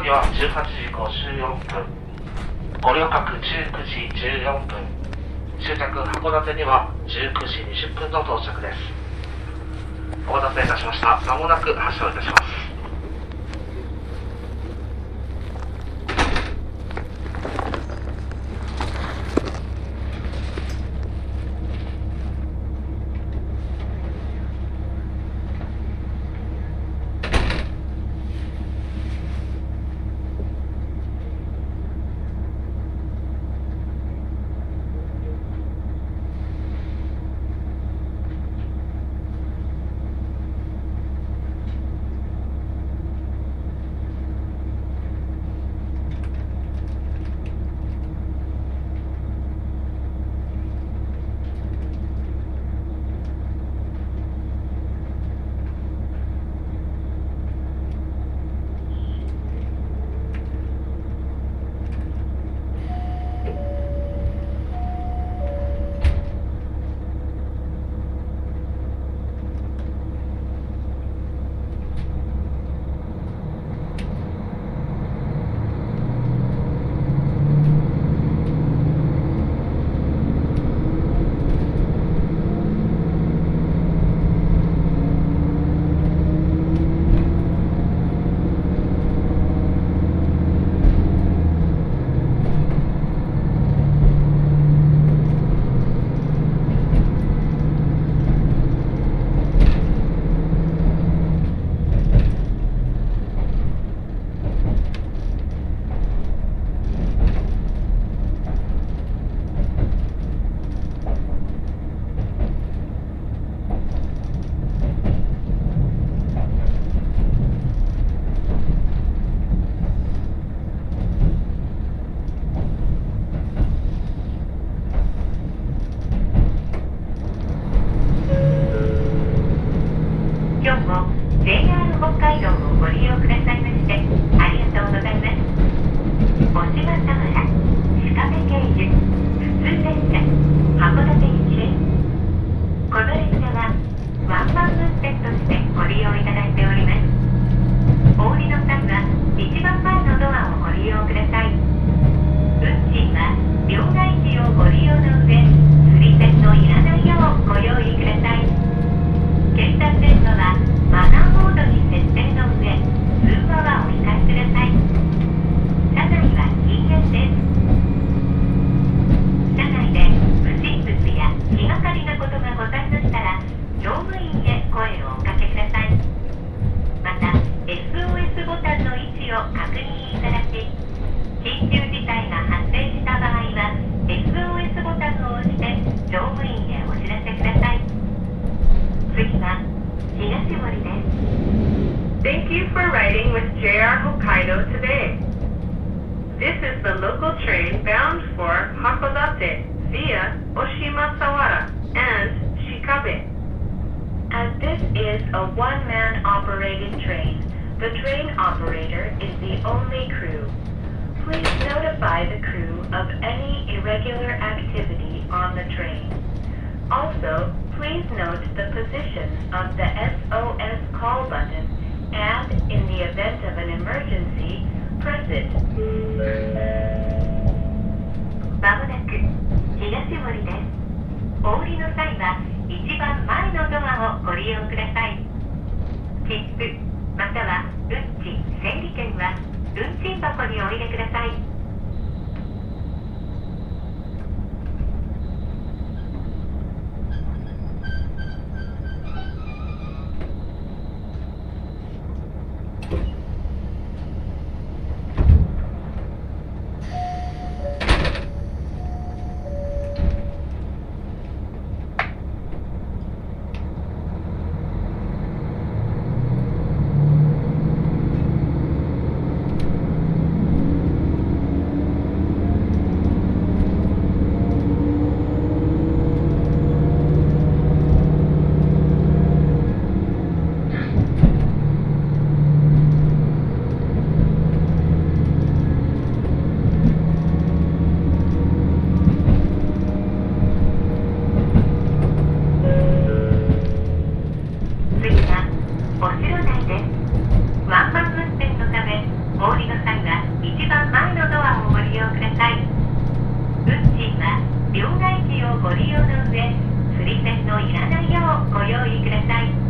には18時54分、五稜郭19時14分、終着函館には19時20分の到着です。お待たせいたしました。もなく発車いたします。operator is the only crew. Please notify the crew of any irregular activity on the train. Also, please note the position of the SOS call button. または運賃整理券は運賃箱にお入れください。席をご利用の上、釣り線のいらないようご用意ください。